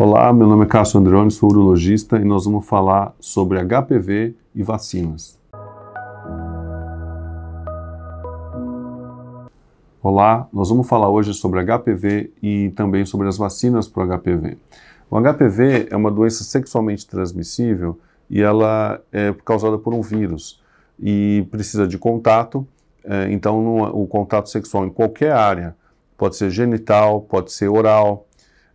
Olá, meu nome é Cássio Androni, sou urologista e nós vamos falar sobre HPV e vacinas. Olá, nós vamos falar hoje sobre HPV e também sobre as vacinas para o HPV. O HPV é uma doença sexualmente transmissível e ela é causada por um vírus e precisa de contato, é, então o contato sexual em qualquer área, pode ser genital, pode ser oral,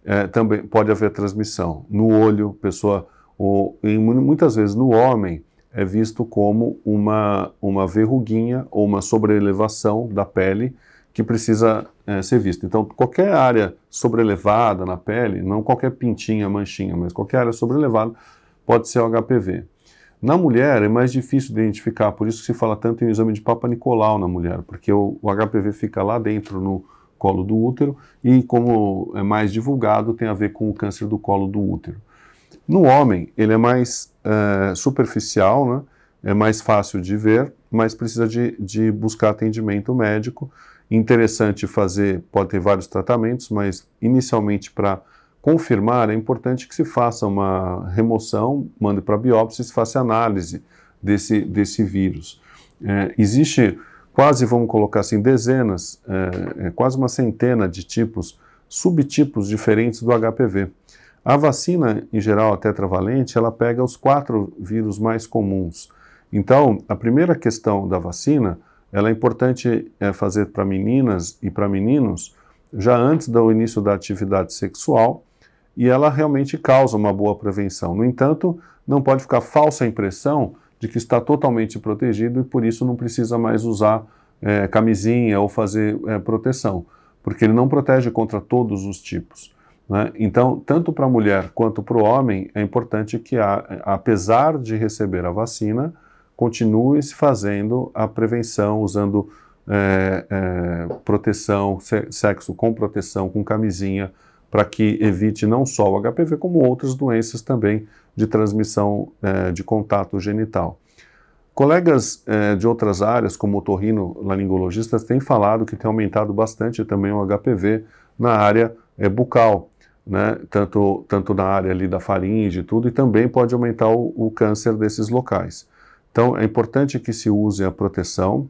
é, também pode haver transmissão no olho, pessoa, muitas vezes no homem é visto como uma, uma verruguinha ou uma sobreelevação da pele que precisa é, ser vista. Então, qualquer área sobrelevada na pele, não qualquer pintinha, manchinha, mas qualquer área sobrelevada pode ser o HPV. Na mulher é mais difícil de identificar, por isso se fala tanto em exame de Papa Nicolau na mulher, porque o, o HPV fica lá dentro no, colo do útero e, como é mais divulgado, tem a ver com o câncer do colo do útero. No homem, ele é mais é, superficial, né? é mais fácil de ver, mas precisa de, de buscar atendimento médico. Interessante fazer, pode ter vários tratamentos, mas inicialmente para confirmar é importante que se faça uma remoção, mande para biópsia e se faça análise desse, desse vírus. É, existe quase, vamos colocar assim, dezenas, é, é, quase uma centena de tipos, subtipos diferentes do HPV. A vacina, em geral, a tetravalente, ela pega os quatro vírus mais comuns. Então, a primeira questão da vacina, ela é importante é, fazer para meninas e para meninos já antes do início da atividade sexual e ela realmente causa uma boa prevenção. No entanto, não pode ficar falsa impressão de que está totalmente protegido e por isso não precisa mais usar é, camisinha ou fazer é, proteção, porque ele não protege contra todos os tipos. Né? Então, tanto para a mulher quanto para o homem, é importante que, a, apesar de receber a vacina, continue se fazendo a prevenção, usando é, é proteção, sexo com proteção, com camisinha, para que evite não só o HPV, como outras doenças também de transmissão é, de contato genital. Colegas é, de outras áreas, como otorrino-laringologistas, têm falado que tem aumentado bastante também o HPV na área é, bucal, né? tanto, tanto na área ali da faringe e tudo, e também pode aumentar o, o câncer desses locais. Então, é importante que se use a proteção,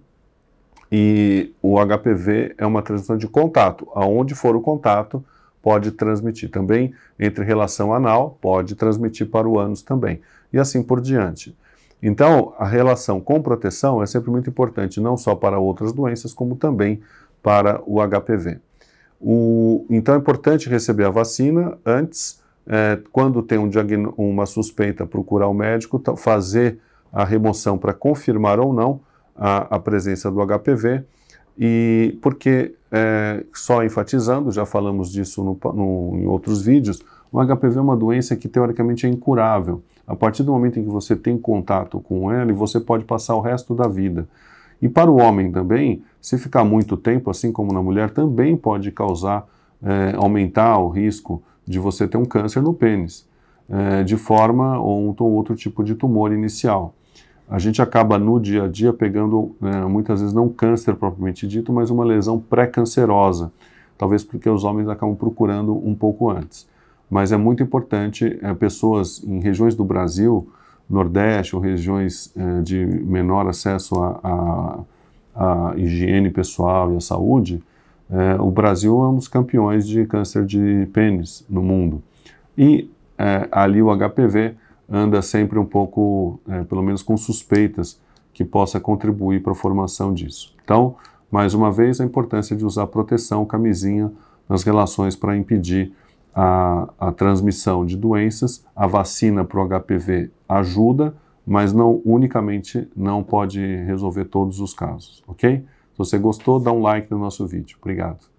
e o HPV é uma transmissão de contato. Aonde for o contato, pode transmitir. Também entre relação anal, pode transmitir para o ânus também. E assim por diante. Então, a relação com proteção é sempre muito importante, não só para outras doenças, como também para o HPV. O, então, é importante receber a vacina antes, é, quando tem um uma suspeita, procurar o médico, fazer a remoção para confirmar ou não a, a presença do HPV e porque, é, só enfatizando, já falamos disso no, no, em outros vídeos, o HPV é uma doença que teoricamente é incurável. A partir do momento em que você tem contato com ele, você pode passar o resto da vida. E para o homem também, se ficar muito tempo, assim como na mulher, também pode causar, é, aumentar o risco de você ter um câncer no pênis, é, de forma ou um ou outro tipo de tumor inicial a gente acaba no dia a dia pegando, né, muitas vezes não câncer propriamente dito, mas uma lesão pré-cancerosa, talvez porque os homens acabam procurando um pouco antes. Mas é muito importante, é, pessoas em regiões do Brasil, Nordeste ou regiões é, de menor acesso à higiene pessoal e à saúde, é, o Brasil é um dos campeões de câncer de pênis no mundo. E ali o HPV anda sempre um pouco, é, pelo menos com suspeitas, que possa contribuir para a formação disso. Então, mais uma vez, a importância de usar proteção, camisinha nas relações para impedir a, a transmissão de doenças. A vacina para o HPV ajuda, mas não unicamente não pode resolver todos os casos, ok? Se você gostou, dá um like no nosso vídeo. Obrigado.